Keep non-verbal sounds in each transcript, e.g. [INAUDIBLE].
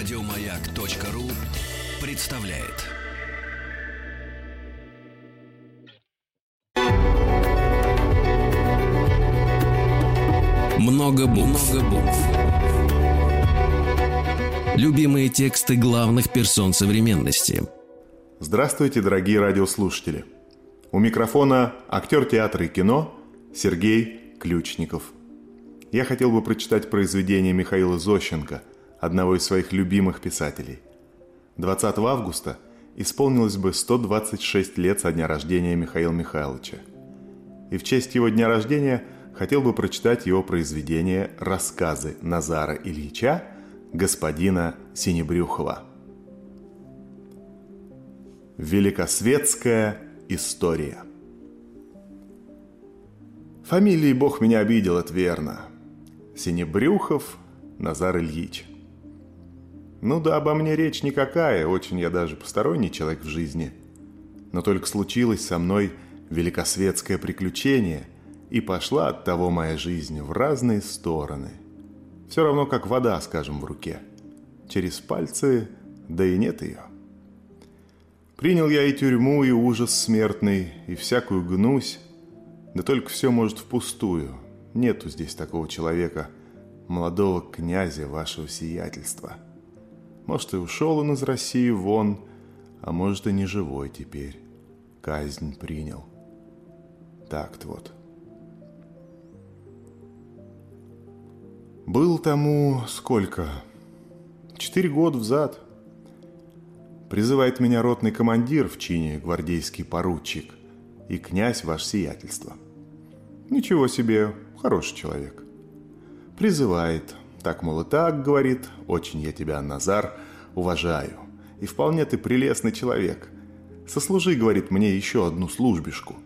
Радиомаяк.ру представляет. Много букв. Любимые тексты главных персон современности. Здравствуйте, дорогие радиослушатели. У микрофона актер театра и кино Сергей Ключников. Я хотел бы прочитать произведение Михаила Зощенко, одного из своих любимых писателей. 20 августа исполнилось бы 126 лет со дня рождения Михаила Михайловича. И в честь его дня рождения хотел бы прочитать его произведение «Рассказы Назара Ильича» господина Синебрюхова. Великосветская история Фамилии Бог меня обидел, это верно. Синебрюхов Назар Ильич. Ну да, обо мне речь никакая, очень я даже посторонний человек в жизни. Но только случилось со мной великосветское приключение, и пошла от того моя жизнь в разные стороны. Все равно как вода, скажем, в руке. Через пальцы, да и нет ее. Принял я и тюрьму, и ужас смертный, и всякую гнусь, да только все может впустую. Нету здесь такого человека, молодого князя вашего сиятельства. Может, и ушел он из России вон, а может, и не живой теперь. Казнь принял. Так-то вот. Был тому сколько? Четыре года взад. Призывает меня ротный командир в чине гвардейский поручик и князь ваше сиятельство. Ничего себе, хороший человек. Призывает, так, мол, и так, говорит, очень я тебя, Назар, уважаю. И вполне ты прелестный человек. Сослужи, говорит, мне еще одну службишку.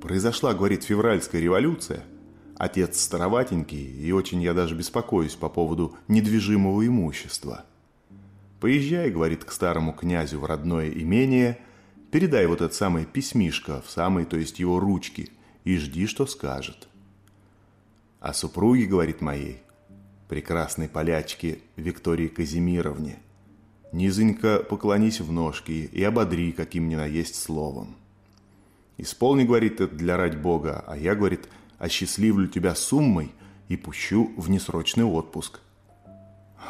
Произошла, говорит, февральская революция. Отец староватенький, и очень я даже беспокоюсь по поводу недвижимого имущества. Поезжай, говорит, к старому князю в родное имение – Передай вот это самое письмишко в самой, то есть его ручки, и жди, что скажет. А супруге, говорит моей, прекрасной полячке Виктории Казимировне, низонько поклонись в ножки и ободри, каким ни наесть словом. Исполни, говорит, это для ради Бога, а я, говорит, осчастливлю тебя суммой и пущу в несрочный отпуск.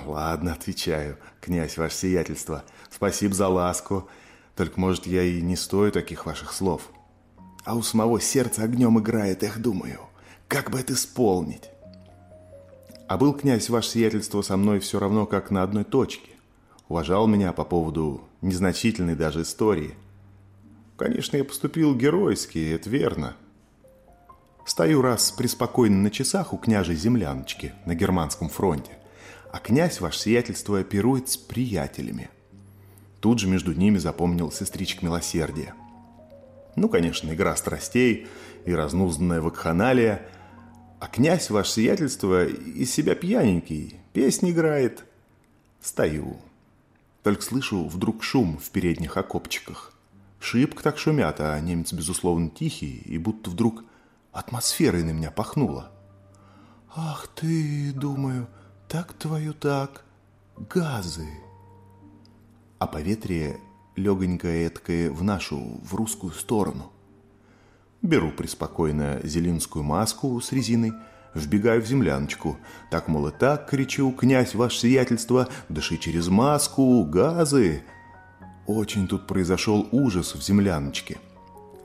Ладно, отвечаю, князь ваше сиятельство, спасибо за ласку, только, может, я и не стою таких ваших слов. А у самого сердце огнем играет, эх, думаю, как бы это исполнить? А был князь ваше сиятельство со мной все равно, как на одной точке. Уважал меня по поводу незначительной даже истории. Конечно, я поступил геройски, это верно. Стою раз преспокойно на часах у княжей земляночки на германском фронте, а князь ваше сиятельство оперует с приятелями. Тут же между ними запомнил сестричек милосердия. Ну, конечно, игра страстей и разнузданная вакханалия. А князь, ваше сиятельство, из себя пьяненький, песни играет. Стою. Только слышу вдруг шум в передних окопчиках. Шибко так шумят, а немец, безусловно, тихий, и будто вдруг атмосферой на меня пахнуло. «Ах ты, думаю, так твою так, газы!» а поветрие легонькое эткое в нашу, в русскую сторону. Беру преспокойно зелинскую маску с резиной, вбегаю в земляночку. Так, мол, и так, кричу, князь, ваше сиятельство, дыши через маску, газы. Очень тут произошел ужас в земляночке.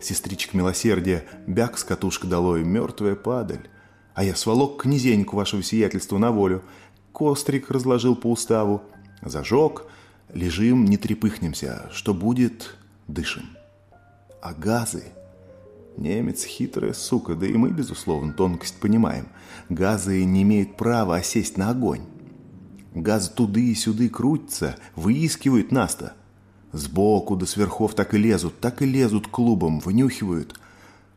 Сестричка милосердия, бяк с катушка долой, мертвая падаль. А я сволок князеньку вашего сиятельства на волю, кострик разложил по уставу, зажег — Лежим, не трепыхнемся. Что будет, дышим. А газы? Немец хитрая сука, да и мы, безусловно, тонкость понимаем. Газы не имеют права осесть на огонь. Газ туды и сюды крутится, выискивают нас-то. Сбоку до сверхов так и лезут, так и лезут клубом, вынюхивают.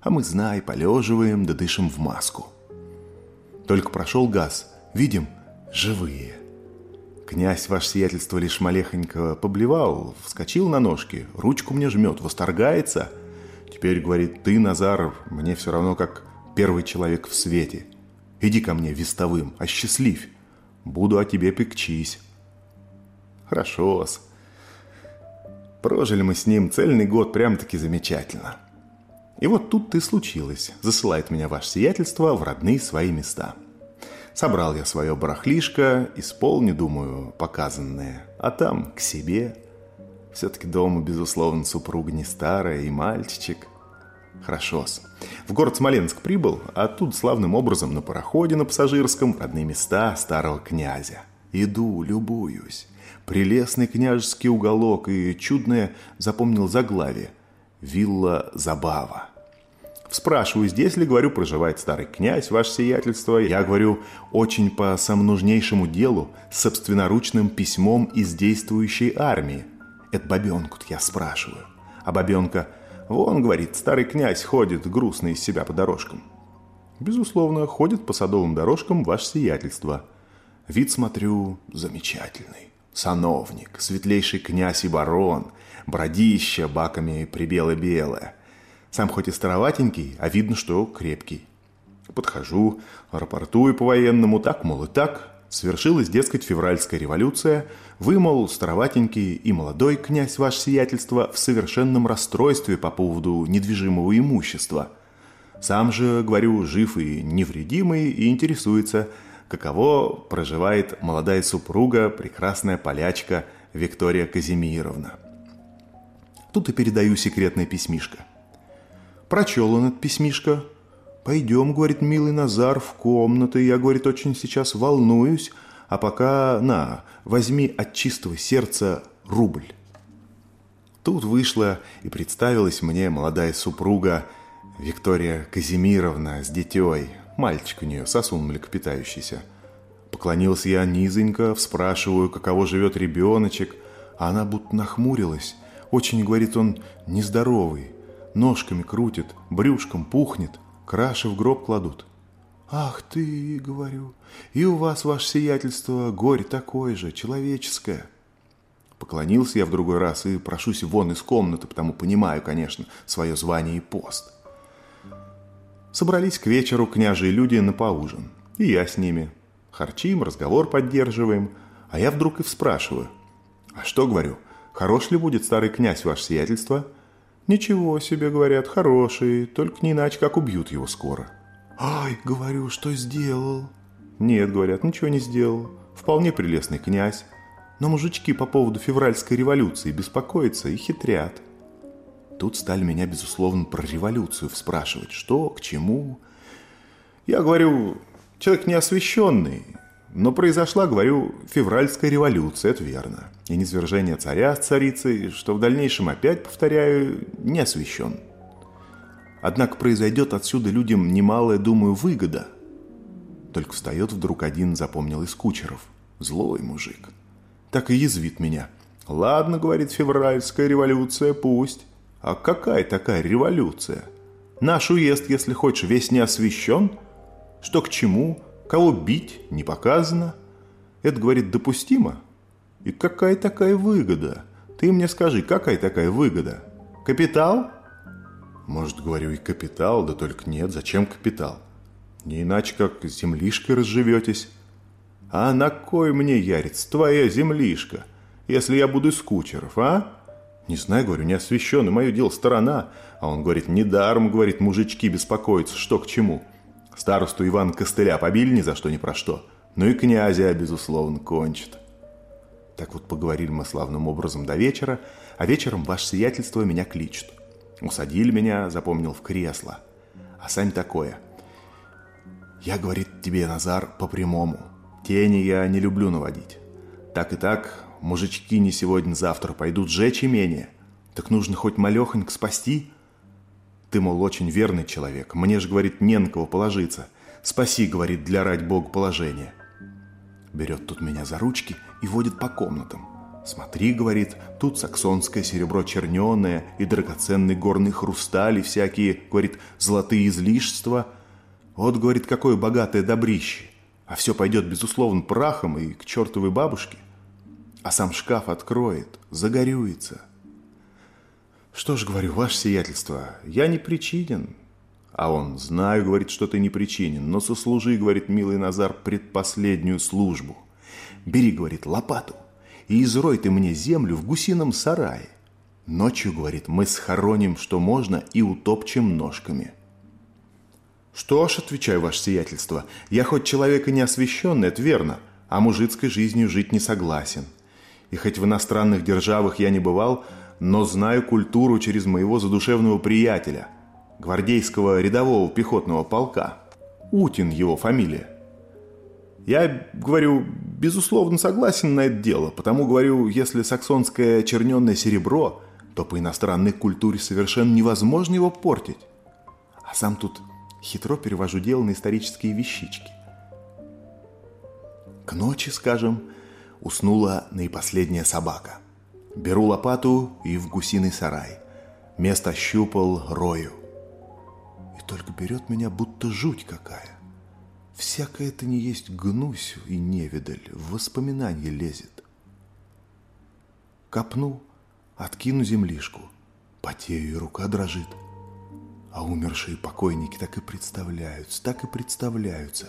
А мы, знай, полеживаем да дышим в маску. Только прошел газ, видим, живые. Князь, ваше сиятельство, лишь малехонько поблевал, вскочил на ножки, ручку мне жмет, восторгается. Теперь, говорит, ты, Назар, мне все равно как первый человек в свете. Иди ко мне вестовым, осчастливь. Буду о тебе пекчись. Хорошо-с. Прожили мы с ним цельный год прям-таки замечательно. И вот тут-то и случилось. Засылает меня ваше сиятельство в родные свои места. Собрал я свое барахлишко, исполню, думаю, показанное. А там к себе. Все-таки дома, безусловно, супруга не старая и мальчичек. Хорошо-с. В город Смоленск прибыл, а тут славным образом на пароходе на пассажирском родные места старого князя. Иду, любуюсь. Прелестный княжеский уголок и чудное запомнил заглавие. Вилла Забава. Спрашиваю, здесь ли, говорю, проживает старый князь, ваше сиятельство. Я говорю, очень по самонужнейшему делу, с собственноручным письмом из действующей армии. Это бабенку я спрашиваю. А бабенка, вон, говорит, старый князь ходит грустный из себя по дорожкам. Безусловно, ходит по садовым дорожкам ваше сиятельство. Вид, смотрю, замечательный. Сановник, светлейший князь и барон, бродища баками прибело-белое. Сам хоть и староватенький, а видно, что крепкий. Подхожу, рапортую по-военному, так, мол, и так. Свершилась, дескать, февральская революция. Вы, мол, староватенький и молодой князь ваше сиятельство в совершенном расстройстве по поводу недвижимого имущества. Сам же, говорю, жив и невредимый, и интересуется – каково проживает молодая супруга, прекрасная полячка Виктория Казимировна. Тут и передаю секретное письмишко. Прочел он это письмишко. «Пойдем, — говорит милый Назар, — в комнату. Я, — говорит, — очень сейчас волнуюсь. А пока, на, возьми от чистого сердца рубль». Тут вышла и представилась мне молодая супруга Виктория Казимировна с детей, Мальчик у нее, сосун млекопитающийся. Поклонился я низенько, спрашиваю, каково живет ребеночек, а она будто нахмурилась. Очень, говорит он, нездоровый. Ножками крутит, брюшком пухнет, краши в гроб кладут. «Ах ты, — говорю, — и у вас, ваше сиятельство, горе такое же, человеческое». Поклонился я в другой раз и прошусь вон из комнаты, потому понимаю, конечно, свое звание и пост. Собрались к вечеру княжие люди на поужин. И я с ними. Харчим, разговор поддерживаем. А я вдруг и спрашиваю. А что, говорю, хорош ли будет старый князь ваше сиятельство? Ничего себе, говорят, хороший, только не иначе, как убьют его скоро. Ай, говорю, что сделал? Нет, говорят, ничего не сделал. Вполне прелестный князь. Но мужички по поводу февральской революции беспокоятся и хитрят. Тут стали меня, безусловно, про революцию спрашивать, что, к чему. Я говорю, человек не освященный, но произошла, говорю, февральская революция, это верно. И низвержение царя с царицей, что в дальнейшем опять, повторяю, не освящен. Однако произойдет отсюда людям немалая, думаю, выгода. Только встает вдруг один, запомнил из кучеров. Злой мужик. Так и язвит меня. Ладно, говорит, февральская революция, пусть. А какая такая революция? Наш уезд, если хочешь, весь не освещен. Что к чему, кого бить, не показано. Это, говорит, допустимо. И какая такая выгода? Ты мне скажи, какая такая выгода? Капитал? Может, говорю, и капитал, да только нет, зачем капитал? Не иначе, как землишкой разживетесь. А на кой мне, Ярец, твоя землишка, если я буду из кучеров, а? Не знаю, говорю, не освящен, и мое дело сторона. А он говорит, недаром, говорит, мужички беспокоятся, что к чему. Старосту Иван Костыля побили ни за что ни про что. Ну и князя, безусловно, кончит. Так вот поговорили мы славным образом до вечера, а вечером ваше сиятельство меня кличет. Усадили меня, запомнил, в кресло. А сами такое. Я, говорит, тебе, Назар, по-прямому. Тени я не люблю наводить. Так и так, Мужички не сегодня-завтра пойдут жечь имение. Так нужно хоть малехонько спасти. Ты, мол, очень верный человек. Мне же, говорит, не на кого положиться. Спаси, говорит, для рать Богу положение. Берет тут меня за ручки и водит по комнатам. Смотри, говорит, тут саксонское серебро черненое и драгоценный горный хрусталь и всякие, говорит, золотые излишества. Вот, говорит, какое богатое добрище. А все пойдет, безусловно, прахом и к чертовой бабушке а сам шкаф откроет, загорюется. Что ж, говорю, ваше сиятельство, я не причинен. А он, знаю, говорит, что ты не причинен, но сослужи, говорит, милый Назар, предпоследнюю службу. Бери, говорит, лопату и изрой ты мне землю в гусином сарае. Ночью, говорит, мы схороним, что можно, и утопчем ножками. Что ж, отвечаю, ваше сиятельство, я хоть человек и не освященный, это верно, а мужицкой жизнью жить не согласен. И хоть в иностранных державах я не бывал, но знаю культуру через моего задушевного приятеля, гвардейского рядового пехотного полка. Утин его фамилия. Я, говорю, безусловно согласен на это дело, потому, говорю, если саксонское черненное серебро, то по иностранной культуре совершенно невозможно его портить. А сам тут хитро перевожу дело на исторические вещички. К ночи, скажем, уснула наипоследняя собака. Беру лопату и в гусиный сарай. Место щупал рою. И только берет меня будто жуть какая. Всякое это не есть гнусь и невидаль, в воспоминания лезет. Копну, откину землишку, потею и рука дрожит. А умершие покойники так и представляются, так и представляются.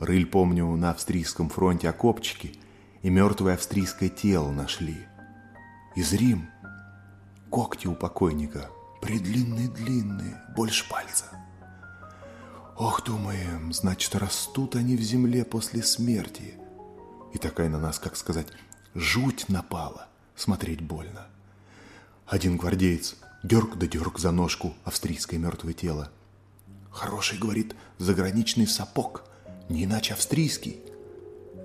Рыль, помню, на австрийском фронте окопчики и мертвое австрийское тело нашли. Из Рим когти у покойника, предлинные-длинные, больше пальца. Ох, думаем, значит, растут они в земле после смерти. И такая на нас, как сказать, жуть напала. Смотреть больно. Один гвардеец дерг да дерг за ножку австрийское мертвое тело. Хороший, говорит, заграничный сапог, не иначе австрийский.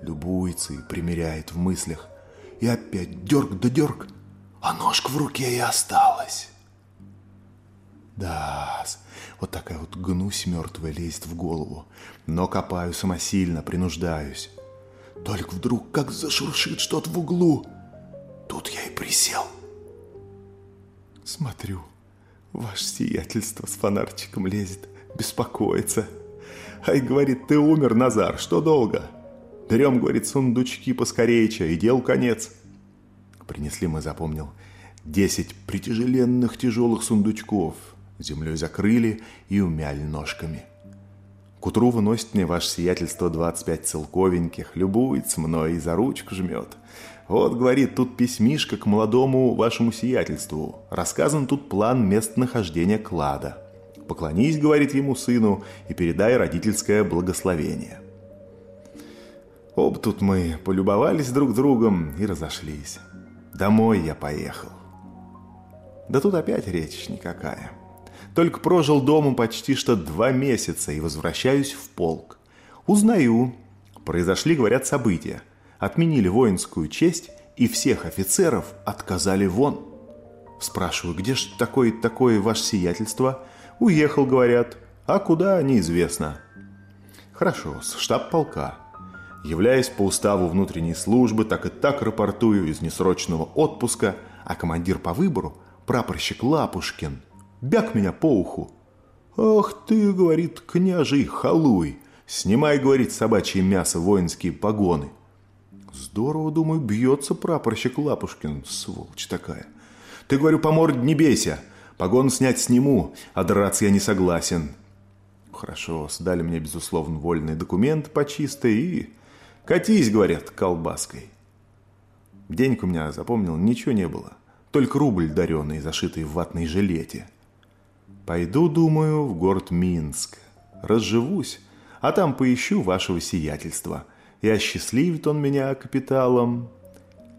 Любуется и примеряет в мыслях. И опять дерг да дерг, а ножка в руке и осталась. Да, вот такая вот гнусь мертвая лезет в голову. Но копаю самосильно, принуждаюсь. Только вдруг как зашуршит что-то в углу. Тут я и присел. Смотрю, ваше сиятельство с фонарчиком лезет, беспокоится. Ай, говорит, ты умер, Назар, что долго? Берем, говорит, сундучки поскорее, и дел конец. Принесли мы, запомнил, десять притяжеленных тяжелых сундучков – землей закрыли и умяли ножками. К утру выносит мне ваше сиятельство 25 целковеньких, любуется мной и за ручку жмет. Вот, говорит, тут письмишко к молодому вашему сиятельству. Рассказан тут план местонахождения клада. Поклонись, говорит ему сыну, и передай родительское благословение. Об тут мы полюбовались друг другом и разошлись. Домой я поехал. Да тут опять речь никакая. Только прожил дома почти что два месяца и возвращаюсь в полк. Узнаю. Произошли, говорят, события. Отменили воинскую честь и всех офицеров отказали вон. Спрашиваю, где ж такое-такое ваше сиятельство? Уехал, говорят. А куда, неизвестно. Хорошо, с штаб полка. Являясь по уставу внутренней службы, так и так рапортую из несрочного отпуска, а командир по выбору, прапорщик Лапушкин – бяк меня по уху. «Ах ты, — говорит, — княжий халуй, снимай, — говорит, — собачье мясо, воинские погоны». Здорово, думаю, бьется прапорщик Лапушкин, сволочь такая. Ты, говорю, по морде не бейся, погон снять сниму, а драться я не согласен. Хорошо, сдали мне, безусловно, вольный документ по чистой и... Катись, говорят, колбаской. Денег у меня, запомнил, ничего не было. Только рубль даренный, зашитый в ватной жилете. Пойду, думаю, в город Минск. Разживусь, а там поищу вашего сиятельства. И осчастливит он меня капиталом.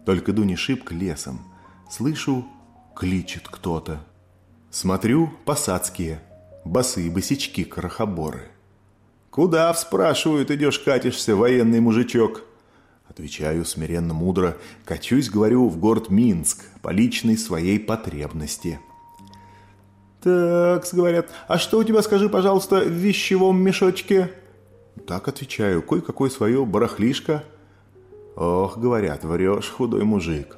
Только иду не шибко лесом. Слышу, кличет кто-то. Смотрю, посадские, босые босички-крохоборы. «Куда, спрашивают, идешь катишься, военный мужичок?» Отвечаю смиренно мудро, качусь, говорю, в город Минск по личной своей потребности – «Так, — говорят, — а что у тебя, скажи, пожалуйста, в вещевом мешочке?» Так отвечаю, кое-какое свое барахлишко. «Ох, — говорят, — врешь, худой мужик».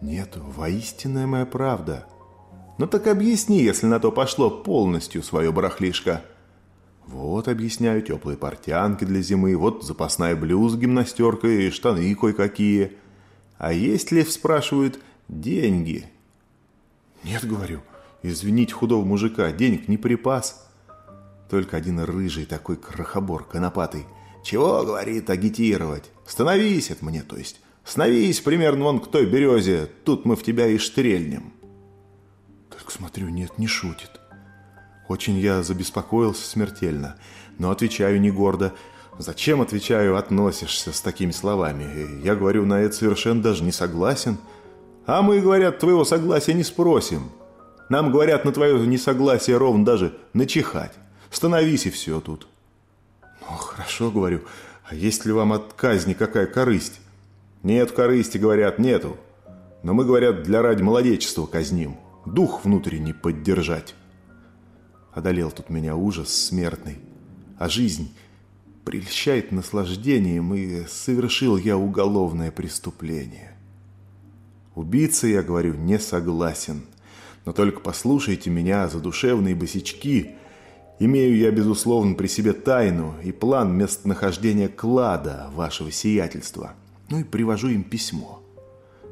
«Нет, воистинная моя правда». «Ну так объясни, если на то пошло полностью свое барахлишко». Вот, объясняю, теплые портянки для зимы, вот запасная блюза гимнастерка и штаны кое-какие. А есть ли, спрашивают, деньги? Нет, говорю, — Извинить худого мужика, денег не припас. Только один рыжий такой крохобор, конопатый. Чего, говорит, агитировать? Становись от мне, то есть. Становись примерно вон к той березе, тут мы в тебя и штрельнем. Только смотрю, нет, не шутит. Очень я забеспокоился смертельно, но отвечаю не гордо. Зачем, отвечаю, относишься с такими словами? Я говорю, на это совершенно даже не согласен. А мы, говорят, твоего согласия не спросим. Нам, говорят, на твое несогласие ровно даже начихать. Становись и все тут. Ну, хорошо, говорю. А есть ли вам от казни какая корысть? Нет корысти, говорят, нету. Но мы, говорят, для ради молодечества казним. Дух внутренний поддержать. Одолел тут меня ужас смертный. А жизнь прельщает наслаждением, и совершил я уголовное преступление. Убийца, я говорю, не согласен. Но только послушайте меня, задушевные босички. Имею я, безусловно, при себе тайну и план местонахождения клада вашего сиятельства. Ну и привожу им письмо.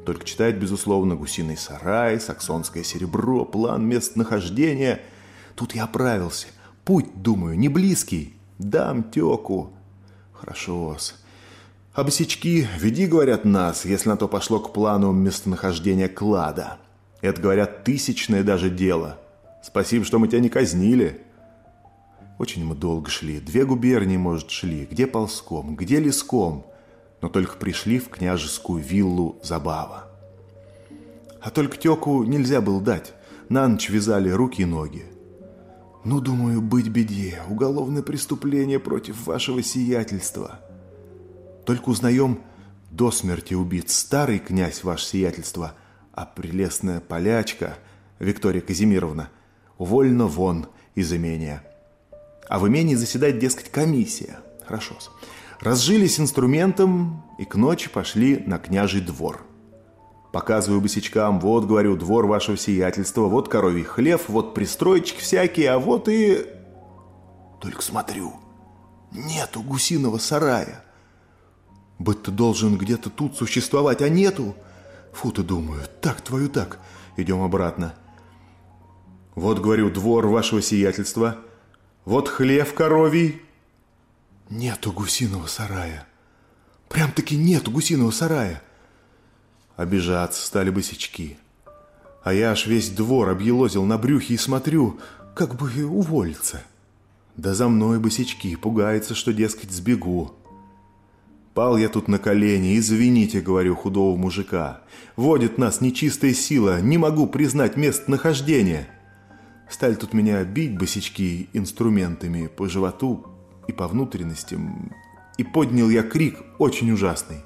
Только читать, безусловно, гусиный сарай, саксонское серебро, план местонахождения. Тут я оправился. Путь, думаю, не близкий. Дам теку. Хорошо-с. Босички, веди, говорят, нас, если на то пошло к плану местонахождения клада. Это, говорят, тысячное даже дело. Спасибо, что мы тебя не казнили. Очень мы долго шли. Две губернии, может, шли. Где ползком, где леском. Но только пришли в княжескую виллу Забава. А только теку нельзя было дать. На ночь вязали руки и ноги. Ну, думаю, быть беде. Уголовное преступление против вашего сиятельства. Только узнаем, до смерти убит старый князь ваше сиятельство, а прелестная полячка Виктория Казимировна уволена вон из имения. А в имении заседает, дескать, комиссия. Хорошо. Разжились инструментом и к ночи пошли на княжий двор. Показываю босичкам, вот, говорю, двор вашего сиятельства, вот коровий хлев, вот пристроечки всякие, а вот и... Только смотрю, нету гусиного сарая. Быть-то должен где-то тут существовать, а нету. Фу ты, думаю, так твою так. Идем обратно. Вот, говорю, двор вашего сиятельства. Вот хлев коровий. Нету гусиного сарая. Прям-таки нету гусиного сарая. Обижаться стали босички. А я аж весь двор объелозил на брюхе и смотрю, как бы уволиться. Да за мной босички, пугается, что, дескать, сбегу. Пал я тут на колени, извините, говорю, худого мужика. Водит нас нечистая сила, не могу признать местонахождение. Стали тут меня бить босички инструментами по животу и по внутренностям. И поднял я крик очень ужасный.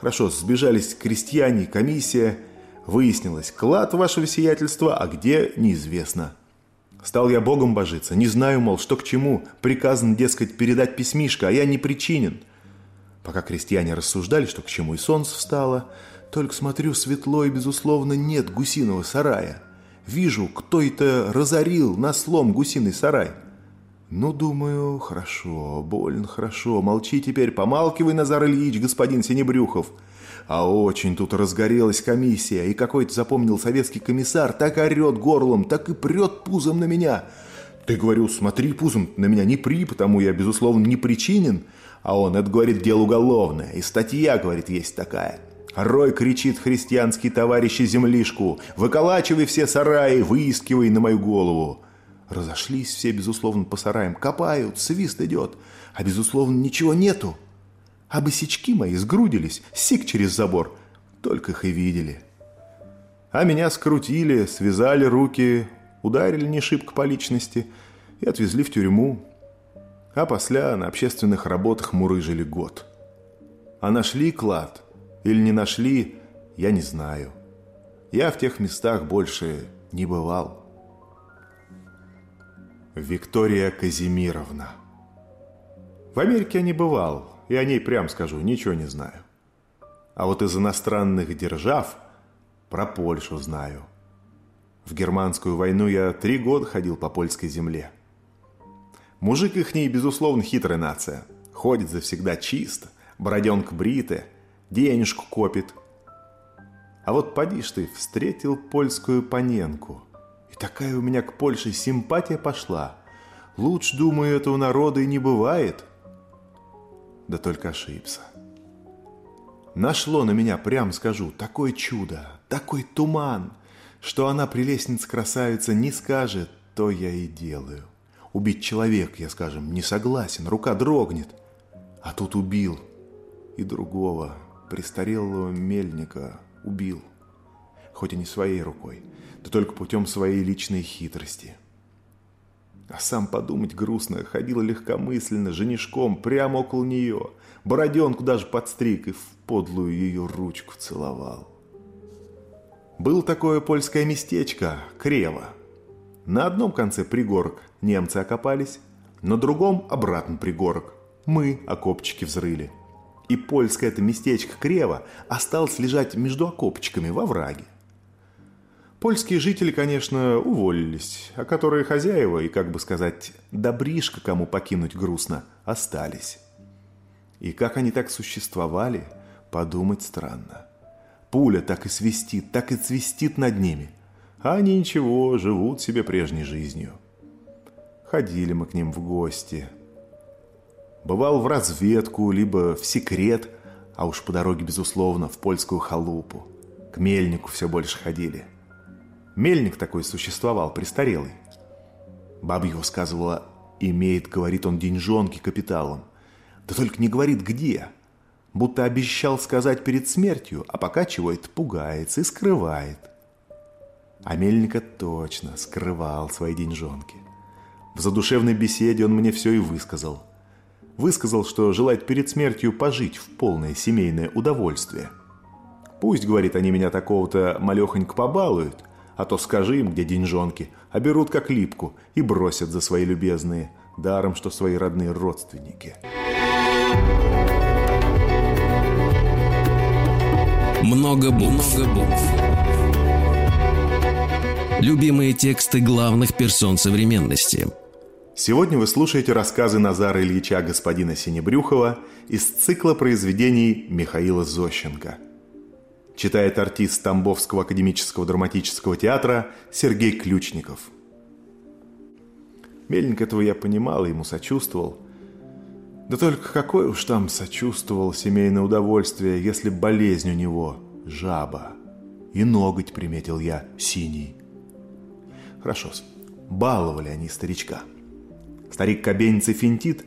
Хорошо, сбежались крестьяне, комиссия. Выяснилось, клад вашего сиятельства, а где – неизвестно. Стал я богом божиться, не знаю, мол, что к чему. Приказан, дескать, передать письмишко, а я не причинен. Пока крестьяне рассуждали, что к чему и солнце встало, только смотрю, светло и, безусловно, нет гусиного сарая. Вижу, кто это разорил на слом гусиный сарай. Ну, думаю, хорошо, больно хорошо. Молчи теперь, помалкивай, Назар Ильич, господин Синебрюхов. А очень тут разгорелась комиссия, и какой-то запомнил советский комиссар так орет горлом, так и прет пузом на меня. Ты, говорю, смотри пузом на меня не при, потому я, безусловно, не причинен. А он, это, говорит, дело уголовное. И статья, говорит, есть такая. Рой кричит христианский товарищи землишку. Выколачивай все сараи, выискивай на мою голову. Разошлись все, безусловно, по сараям. Копают, свист идет. А, безусловно, ничего нету. А босички мои сгрудились, сик через забор. Только их и видели. А меня скрутили, связали руки, ударили не шибко по личности и отвезли в тюрьму а после на общественных работах мурыжили год. А нашли клад или не нашли, я не знаю. Я в тех местах больше не бывал. Виктория Казимировна. В Америке я не бывал, и о ней, прям скажу, ничего не знаю. А вот из иностранных держав про Польшу знаю. В германскую войну я три года ходил по польской земле – Мужик их ней, безусловно, хитрая нация. Ходит завсегда чисто, бороденка бриты, денежку копит. А вот поди ж ты, встретил польскую паненку. Такая у меня к Польше симпатия пошла. Лучше, думаю, этого народа и не бывает. Да только ошибся. Нашло на меня, прям скажу, такое чудо, такой туман, что она, прелестница красавица, не скажет, то я и делаю. Убить человек, я, скажем, не согласен, рука дрогнет. А тут убил. И другого, престарелого мельника, убил. Хоть и не своей рукой, да только путем своей личной хитрости. А сам подумать грустно, ходил легкомысленно, женишком, прямо около нее. Бороденку даже подстриг и в подлую ее ручку целовал. Было такое польское местечко, Крево. На одном конце пригорок немцы окопались, на другом обратно пригорок. Мы окопчики взрыли. И польское это местечко Крево осталось лежать между окопчиками во враге. Польские жители, конечно, уволились, а которые хозяева и, как бы сказать, добришка кому покинуть грустно, остались. И как они так существовали, подумать странно. Пуля так и свистит, так и свистит над ними. А они ничего, живут себе прежней жизнью. Ходили мы к ним в гости. Бывал в разведку, либо в секрет, а уж по дороге, безусловно, в польскую халупу. К мельнику все больше ходили. Мельник такой существовал, престарелый. Баба его сказывала, имеет, говорит он, деньжонки капиталом. Да только не говорит где будто обещал сказать перед смертью, а пока чего-то пугается и скрывает. А Мельника точно скрывал свои деньжонки. В задушевной беседе он мне все и высказал. Высказал, что желает перед смертью пожить в полное семейное удовольствие. Пусть, говорит, они меня такого-то малехонько побалуют, а то скажи им, где деньжонки, а берут как липку и бросят за свои любезные, даром, что свои родные родственники. Много букв. Много букв. Любимые тексты главных персон современности. Сегодня вы слушаете рассказы Назара Ильича господина Синебрюхова из цикла произведений Михаила Зощенко. Читает артист Тамбовского академического драматического театра Сергей Ключников. Мельник этого я понимал и ему сочувствовал – да только какое уж там сочувствовал семейное удовольствие, если болезнь у него – жаба. И ноготь, приметил я, синий. Хорошо, баловали они старичка. Старик кабенится финтит,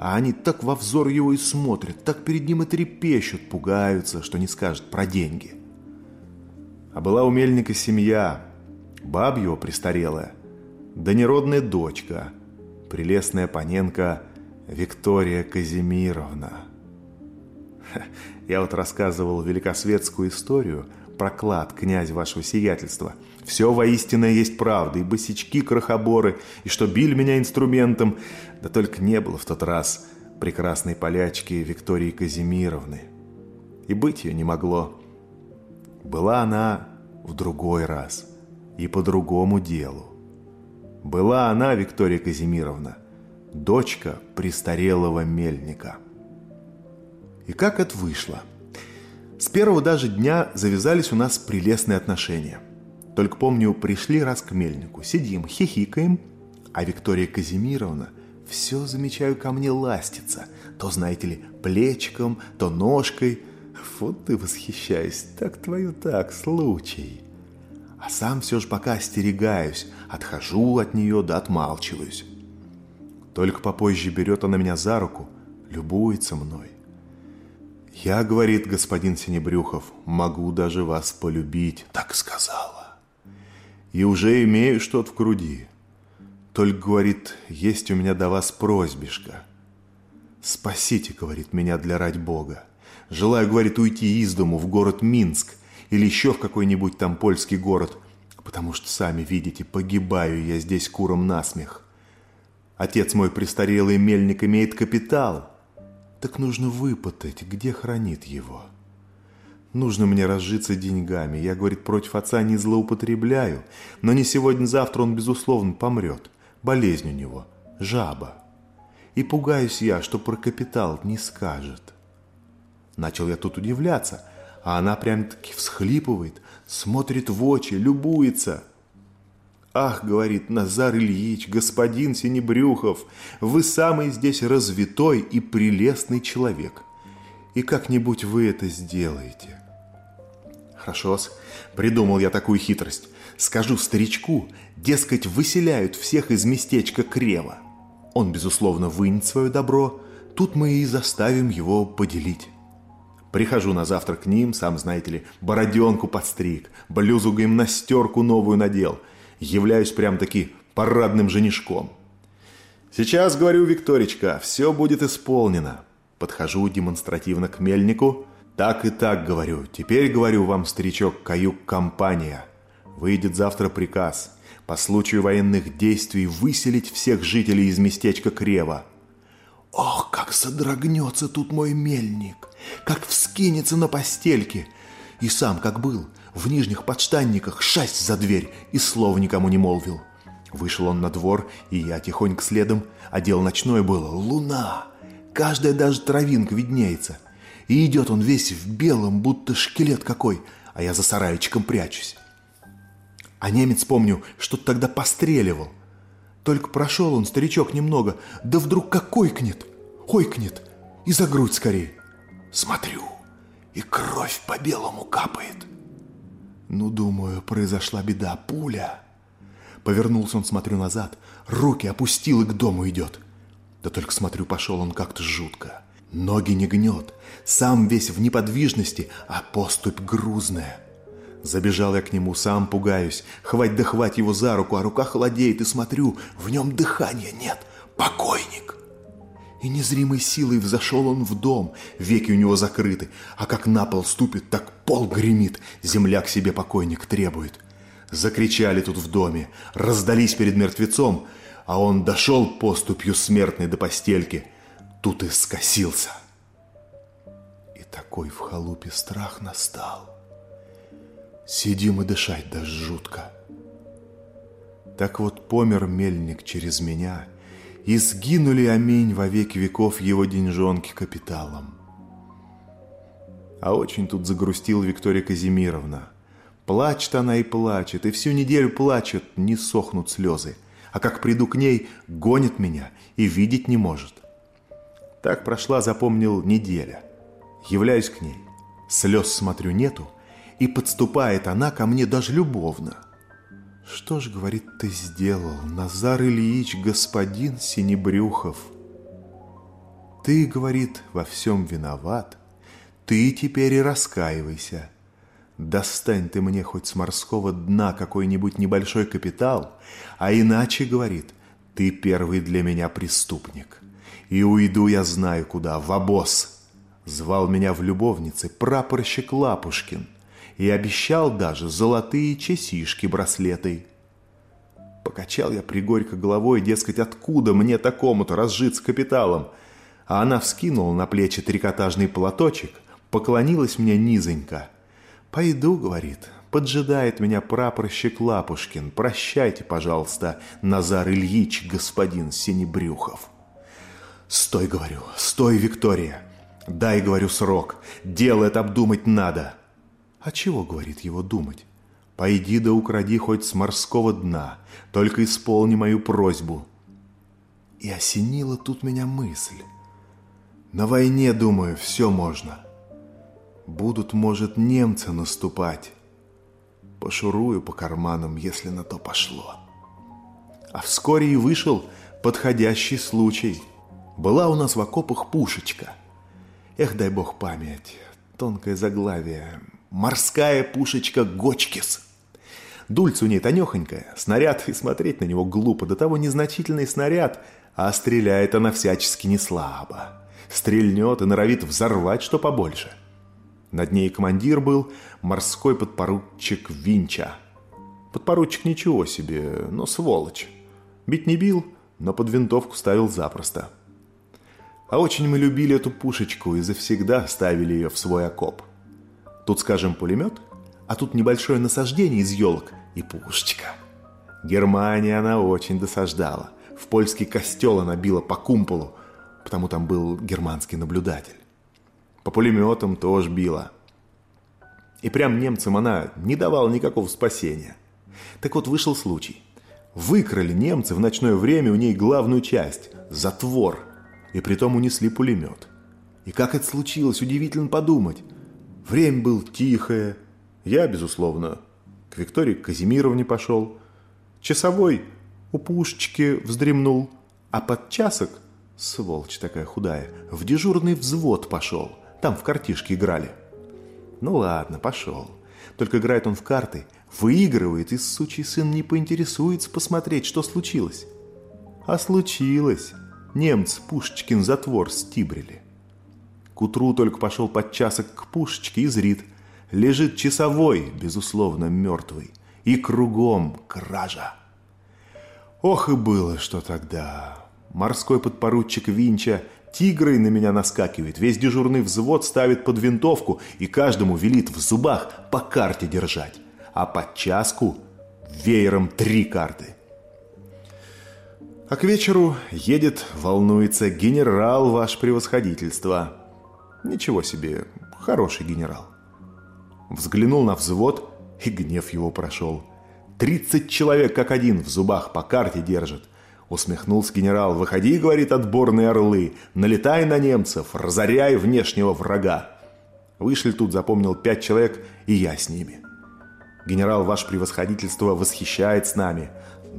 а они так во взор его и смотрят, так перед ним и трепещут, пугаются, что не скажет про деньги. А была у мельника семья, баб его престарелая, да неродная дочка, прелестная Паненко Виктория Казимировна. [LAUGHS] Я вот рассказывал великосветскую историю про клад князь вашего сиятельства. Все воистину есть правда, и босички крохоборы, и что били меня инструментом. Да только не было в тот раз прекрасной полячки Виктории Казимировны. И быть ее не могло. Была она в другой раз и по другому делу. Была она, Виктория Казимировна, дочка престарелого мельника. И как это вышло? С первого даже дня завязались у нас прелестные отношения. Только помню, пришли раз к мельнику, сидим, хихикаем, а Виктория Казимировна все, замечаю, ко мне ластится. То, знаете ли, плечиком, то ножкой. Вот ты восхищаюсь, так твою так, случай. А сам все же пока остерегаюсь, отхожу от нее да отмалчиваюсь. Только попозже берет она меня за руку, любуется мной. «Я, — говорит господин Синебрюхов, — могу даже вас полюбить», — так сказала. «И уже имею что-то в груди. Только, — говорит, — есть у меня до вас просьбишка. Спасите, — говорит, — меня для ради Бога. Желаю, — говорит, — уйти из дому в город Минск или еще в какой-нибудь там польский город, потому что, сами видите, погибаю я здесь куром насмех. Отец мой престарелый мельник имеет капитал. Так нужно выпытать, где хранит его. Нужно мне разжиться деньгами. Я, говорит, против отца не злоупотребляю, но не сегодня-завтра он, безусловно, помрет. Болезнь у него, жаба. И пугаюсь я, что про капитал не скажет. Начал я тут удивляться, а она прям-таки всхлипывает, смотрит в очи, любуется – «Ах, — говорит Назар Ильич, господин Синебрюхов, вы самый здесь развитой и прелестный человек. и как-нибудь вы это сделаете. Хорошо-с, придумал я такую хитрость. Скажу старичку, дескать, выселяют всех из местечка Крева. Он, безусловно, вынет свое добро, тут мы и заставим его поделить. Прихожу на завтра к ним, сам знаете ли, бороденку подстриг, блюзу гимнастерку новую надел. Являюсь прям-таки парадным женишком. Сейчас, говорю, Викторичка, все будет исполнено. Подхожу демонстративно к мельнику. Так и так, говорю. Теперь, говорю вам, старичок, каюк-компания. Выйдет завтра приказ по случаю военных действий выселить всех жителей из местечка Крева. Ох, как содрогнется тут мой мельник, как вскинется на постельке. И сам, как был, в нижних подштанниках шасть за дверь и слова никому не молвил. Вышел он на двор, и я тихонько следом, а дело ночное было. Луна! Каждая даже травинка виднеется. И идет он весь в белом, будто шкелет какой, а я за сараечком прячусь. А немец, помню, что-то тогда постреливал. Только прошел он, старичок, немного, да вдруг как ойкнет, ойкнет, и за грудь скорее. Смотрю, и кровь по белому капает. Ну, думаю, произошла беда, пуля. Повернулся он, смотрю назад, руки опустил и к дому идет. Да только смотрю, пошел он как-то жутко. Ноги не гнет, сам весь в неподвижности, а поступь грузная. Забежал я к нему, сам пугаюсь. Хвать да хвать его за руку, а рука холодеет, и смотрю, в нем дыхания нет. Покойник. И незримой силой взошел он в дом, веки у него закрыты, а как на пол ступит, так пол гремит, земля к себе покойник требует. Закричали тут в доме, раздались перед мертвецом, а он дошел поступью смертной до постельки, тут и скосился. И такой в халупе страх настал. Сидим и дышать даже жутко. Так вот помер мельник через меня, и сгинули, аминь, во веки веков его деньжонки капиталом. А очень тут загрустил Виктория Казимировна – Плачет она и плачет, и всю неделю плачет, не сохнут слезы. А как приду к ней, гонит меня и видеть не может. Так прошла, запомнил, неделя. Являюсь к ней. Слез, смотрю, нету, и подступает она ко мне даже любовно. «Что ж, — говорит, — ты сделал, Назар Ильич, господин Синебрюхов? Ты, — говорит, — во всем виноват, ты теперь и раскаивайся». Достань ты мне хоть с морского дна какой-нибудь небольшой капитал, а иначе, говорит, ты первый для меня преступник. И уйду я знаю куда, в обоз. Звал меня в любовнице прапорщик Лапушкин и обещал даже золотые часишки браслеты. Покачал я пригорько головой, дескать, откуда мне такому-то разжиться капиталом? А она вскинула на плечи трикотажный платочек, поклонилась мне низонько – «Пойду», — говорит, — «поджидает меня прапорщик Лапушкин. Прощайте, пожалуйста, Назар Ильич, господин Синебрюхов». «Стой», — говорю, — «стой, Виктория. Дай, — говорю, — срок. Дело это обдумать надо». «А чего, — говорит его, — думать? Пойди да укради хоть с морского дна, только исполни мою просьбу». И осенила тут меня мысль. На войне, думаю, все можно. — Будут, может, немцы наступать. Пошурую по карманам, если на то пошло. А вскоре и вышел подходящий случай. Была у нас в окопах пушечка. Эх, дай бог память. Тонкое заглавие. Морская пушечка Гочкис. Дульца у ней тонехонькая, снаряд, и смотреть на него глупо. До того незначительный снаряд, а стреляет она всячески не слабо. Стрельнет и норовит взорвать что побольше. Над ней командир был морской подпоручик Винча. Подпоручик ничего себе, но сволочь. Бить не бил, но под винтовку ставил запросто. А очень мы любили эту пушечку и завсегда ставили ее в свой окоп. Тут, скажем, пулемет, а тут небольшое насаждение из елок и пушечка. Германия она очень досаждала. В польский костел она била по кумполу, потому там был германский наблюдатель. По пулеметам тоже била. И прям немцам она не давала никакого спасения. Так вот вышел случай. Выкрали немцы в ночное время у ней главную часть – затвор. И притом унесли пулемет. И как это случилось, удивительно подумать. Время было тихое. Я, безусловно, к Виктории Казимировне пошел. Часовой у пушечки вздремнул, а подчасок, сволочь такая худая, в дежурный взвод пошел. Там в картишки играли. Ну ладно, пошел. Только играет он в карты, выигрывает, и сучий сын не поинтересуется посмотреть, что случилось. А случилось. Немцы Пушечкин затвор стибрили. К утру только пошел подчасок к Пушечке и зрит. Лежит часовой, безусловно, мертвый. И кругом кража. Ох и было, что тогда. Морской подпоручик Винча Тигрой на меня наскакивает, весь дежурный взвод ставит под винтовку и каждому велит в зубах по карте держать, а под часку веером три карты. А к вечеру едет, волнуется генерал ваше превосходительство. Ничего себе, хороший генерал. Взглянул на взвод, и гнев его прошел. Тридцать человек как один в зубах по карте держат. Усмехнулся генерал. «Выходи, — говорит, — отборные орлы, налетай на немцев, разоряй внешнего врага». Вышли тут, запомнил пять человек, и я с ними. Генерал, ваше превосходительство, восхищает с нами.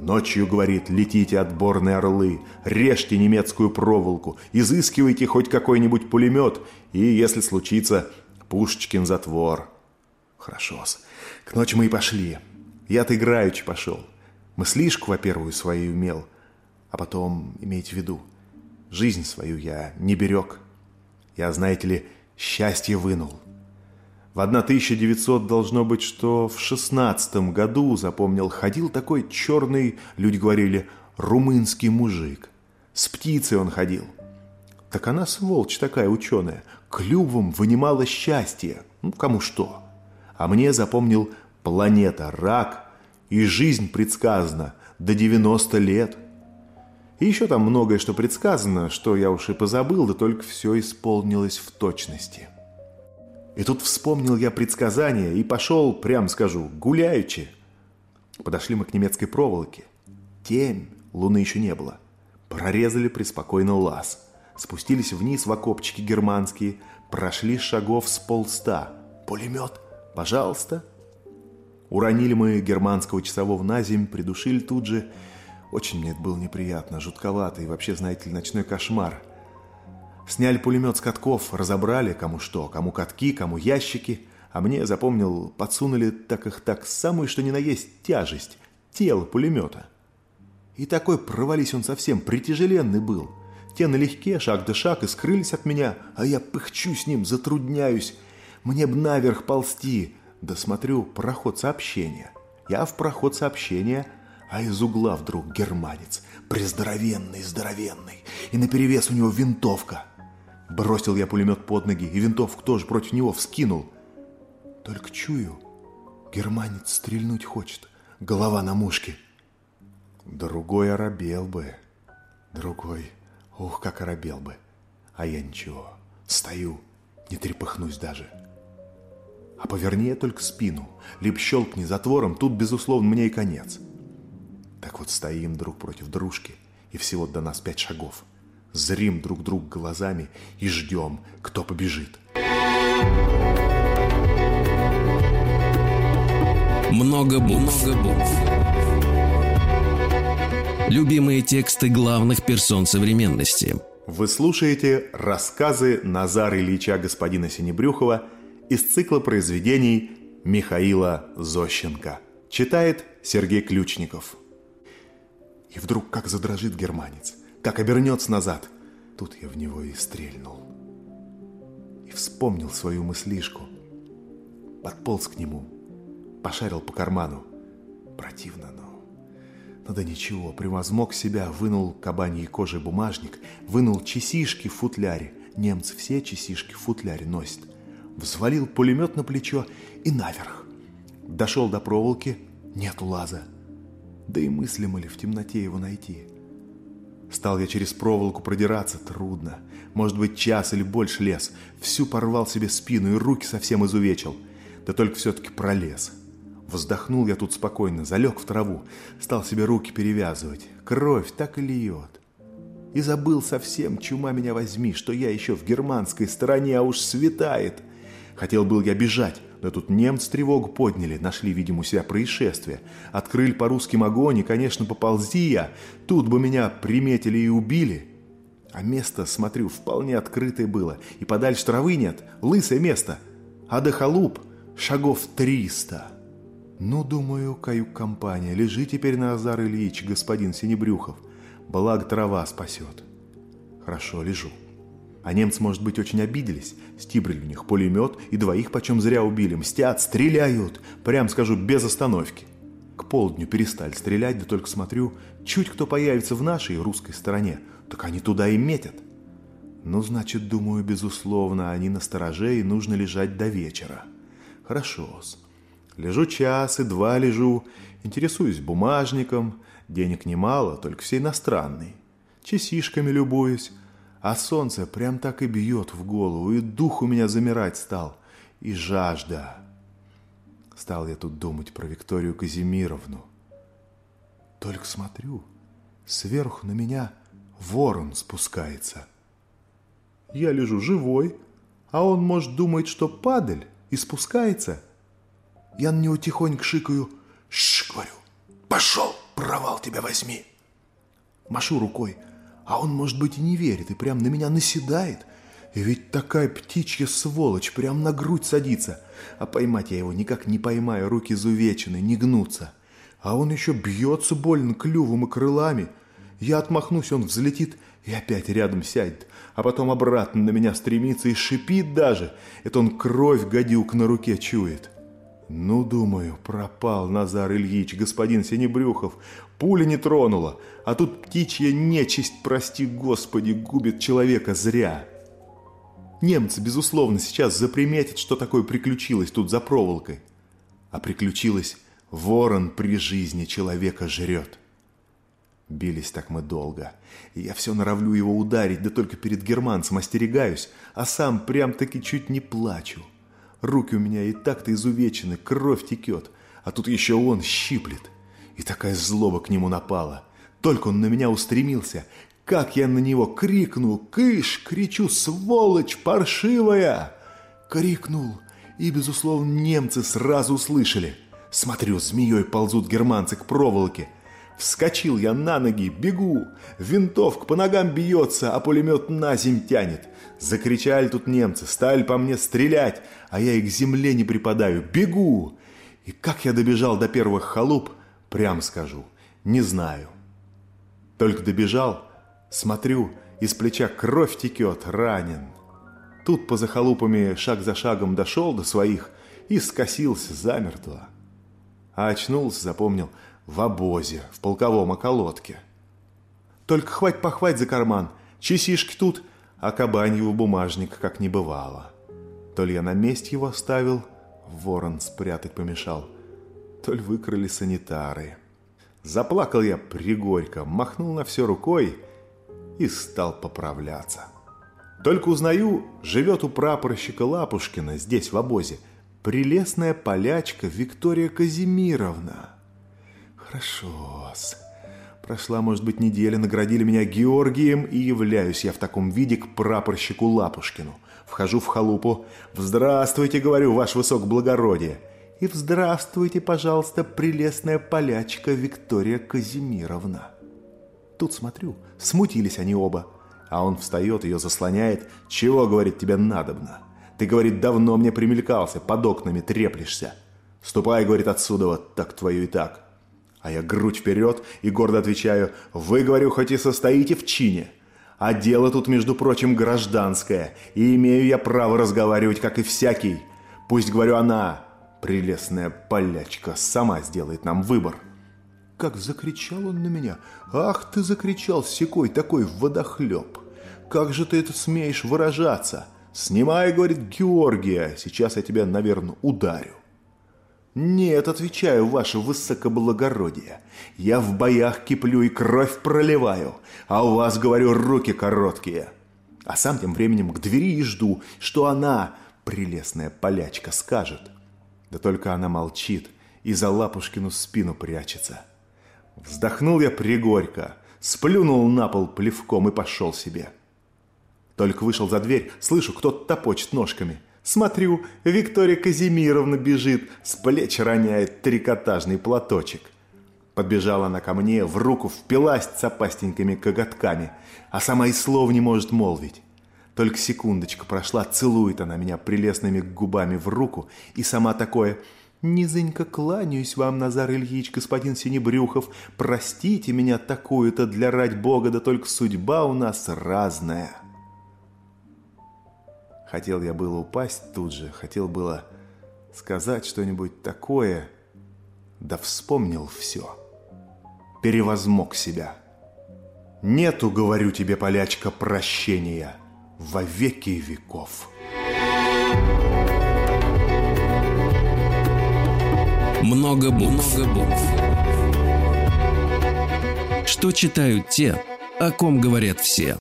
Ночью, говорит, летите отборные орлы, режьте немецкую проволоку, изыскивайте хоть какой-нибудь пулемет, и, если случится, Пушечкин затвор. Хорошо-с. К ночи мы и пошли. Я-то играючи пошел. Мыслишку, во-первых, свою имел — а потом, имейте в виду, жизнь свою я не берег. Я, знаете ли, счастье вынул. В 1900 должно быть, что в шестнадцатом году, запомнил, ходил такой черный, люди говорили, румынский мужик. С птицей он ходил. Так она, сволочь такая ученая, клювом вынимала счастье. Ну, кому что. А мне запомнил планета, рак, и жизнь предсказана до 90 лет. И еще там многое, что предсказано, что я уж и позабыл, да только все исполнилось в точности. И тут вспомнил я предсказание и пошел, прям скажу, гуляючи. Подошли мы к немецкой проволоке. Темь, луны еще не было. Прорезали преспокойно лаз. Спустились вниз в окопчики германские, прошли шагов с полста. Пулемет, пожалуйста. Уронили мы германского часового на земь, придушили тут же очень мне это было неприятно, жутковато и вообще, знаете ли, ночной кошмар. Сняли пулемет с катков, разобрали, кому что, кому катки, кому ящики, а мне, запомнил, подсунули так их так самую, что ни на есть тяжесть, тело пулемета. И такой провались он совсем, притяжеленный был. Те налегке, шаг да шаг, и скрылись от меня, а я пыхчу с ним, затрудняюсь. Мне б наверх ползти, да смотрю, проход сообщения. Я в проход сообщения – а из угла вдруг германец, прездоровенный, здоровенный, и наперевес у него винтовка. Бросил я пулемет под ноги, и винтовку тоже против него вскинул. Только чую, германец стрельнуть хочет, голова на мушке. Другой оробел бы, другой, ух, как оробел бы. А я ничего, стою, не трепыхнусь даже. А поверни я только спину, либо щелкни затвором, тут, безусловно, мне и конец. — так вот стоим друг против дружки, и всего до нас пять шагов. Зрим друг друг глазами и ждем, кто побежит. Много букв. Много букв. Любимые тексты главных персон современности. Вы слушаете рассказы Назара Ильича господина Синебрюхова из цикла произведений Михаила Зощенко. Читает Сергей Ключников. И вдруг как задрожит германец, как обернется назад. Тут я в него и стрельнул. И вспомнил свою мыслишку. Подполз к нему, пошарил по карману. Противно, но... Ну да ничего, превозмог себя, вынул кабаньей кожи бумажник, вынул часишки в футляре. Немцы все часишки в футляре носят. Взвалил пулемет на плечо и наверх. Дошел до проволоки, нет лаза. Да и мыслимо ли в темноте его найти? Стал я через проволоку продираться, трудно. Может быть, час или больше лез. Всю порвал себе спину и руки совсем изувечил. Да только все-таки пролез. Вздохнул я тут спокойно, залег в траву, стал себе руки перевязывать. Кровь так и льет. И забыл совсем, чума меня возьми, что я еще в германской стороне, а уж светает. Хотел был я бежать, но тут немцы тревогу подняли, нашли, видимо, у себя происшествие. Открыли по русским огонь, и, конечно, поползи я. Тут бы меня приметили и убили. А место, смотрю, вполне открытое было. И подальше травы нет, лысое место. А до халуп шагов триста. Ну, думаю, каюк-компания, лежи теперь на Азар Ильич, господин Синебрюхов. Благо трава спасет. Хорошо, лежу. А немцы, может быть, очень обиделись. Стибрили у них пулемет, и двоих почем зря убили. Мстят, стреляют. Прям скажу, без остановки. К полдню перестали стрелять, да только смотрю, чуть кто появится в нашей русской стороне, так они туда и метят. Ну, значит, думаю, безусловно, они на стороже и нужно лежать до вечера. Хорошо-с. Лежу час и два лежу, интересуюсь бумажником, денег немало, только все иностранные. Часишками любуюсь, а солнце прям так и бьет в голову, и дух у меня замирать стал, и жажда. Стал я тут думать про Викторию Казимировну. Только смотрю, сверху на меня ворон спускается. Я лежу живой, а он, может, думает, что падаль, и спускается. Я на него тихонько шикаю. Шш, говорю, пошел, провал тебя возьми. Машу рукой, а он, может быть, и не верит, и прям на меня наседает. И ведь такая птичья сволочь прям на грудь садится. А поймать я его никак не поймаю, руки изувечены, не гнутся. А он еще бьется больно клювом и крылами. Я отмахнусь, он взлетит и опять рядом сядет, а потом обратно на меня стремится и шипит даже. Это он кровь гадюк на руке чует. Ну, думаю, пропал Назар Ильич, господин Синебрюхов. Пуля не тронула, а тут птичья нечисть, прости господи, губит человека зря. Немцы, безусловно, сейчас заприметят, что такое приключилось тут за проволокой. А приключилось, ворон при жизни человека жрет. Бились так мы долго. Я все норовлю его ударить, да только перед германцем остерегаюсь, а сам прям-таки чуть не плачу. Руки у меня и так-то изувечены, кровь текет, а тут еще он щиплет. И такая злоба к нему напала. Только он на меня устремился, как я на него крикнул, «Кыш!» кричу, «Сволочь паршивая!» Крикнул, и, безусловно, немцы сразу услышали. Смотрю, змеей ползут германцы к проволоке. Вскочил я на ноги, бегу. Винтовка по ногам бьется, а пулемет на земь тянет. Закричали тут немцы, стали по мне стрелять, а я и к земле не припадаю. Бегу! И как я добежал до первых халуп, прям скажу, не знаю. Только добежал, смотрю, из плеча кровь текет, ранен. Тут поза халупами шаг за шагом дошел до своих и скосился замертво. А очнулся, запомнил, в обозе, в полковом околотке. Только хвать похвать за карман, часишки тут, а кабаньего бумажник как не бывало. То ли я на месте его оставил, ворон спрятать помешал, то ли выкрали санитары. Заплакал я пригорько, махнул на все рукой и стал поправляться. Только узнаю, живет у прапорщика Лапушкина здесь, в обозе, прелестная полячка Виктория Казимировна. Хорошо-с. Прошла, может быть, неделя, наградили меня Георгием, и являюсь я в таком виде к прапорщику Лапушкину. Вхожу в халупу. «Здравствуйте, — говорю, — ваш высокоблагородие!» И «Здравствуйте, пожалуйста, прелестная полячка Виктория Казимировна!» Тут смотрю, смутились они оба. А он встает, ее заслоняет. «Чего, — говорит, — тебе надобно? Ты, — говорит, — давно мне примелькался, под окнами треплешься. Ступай, — говорит, — отсюда, вот так твою и так!» А я грудь вперед и гордо отвечаю, вы, говорю, хоть и состоите в чине, а дело тут, между прочим, гражданское, и имею я право разговаривать, как и всякий. Пусть, говорю, она, прелестная полячка, сама сделает нам выбор. Как закричал он на меня. Ах ты закричал, секой такой водохлеб. Как же ты это смеешь выражаться? Снимай, говорит Георгия, сейчас я тебя, наверное, ударю. «Нет, отвечаю, ваше высокоблагородие. Я в боях киплю и кровь проливаю, а у вас, говорю, руки короткие». А сам тем временем к двери и жду, что она, прелестная полячка, скажет. Да только она молчит и за Лапушкину спину прячется. Вздохнул я пригорько, сплюнул на пол плевком и пошел себе. Только вышел за дверь, слышу, кто-то топочет ножками. Смотрю, Виктория Казимировна бежит, с плеч роняет трикотажный платочек. Подбежала она ко мне, в руку впилась цапастенькими коготками, а сама и слов не может молвить. Только секундочка прошла, целует она меня прелестными губами в руку, и сама такое «Низенько кланяюсь вам, Назар Ильич, господин Синебрюхов, простите меня такую-то для рать Бога, да только судьба у нас разная». Хотел я было упасть тут же, хотел было сказать что-нибудь такое, да вспомнил все. Перевозмог себя. Нету, говорю тебе, полячка, прощения во веки веков. Много букв. Что читают те, о ком говорят все.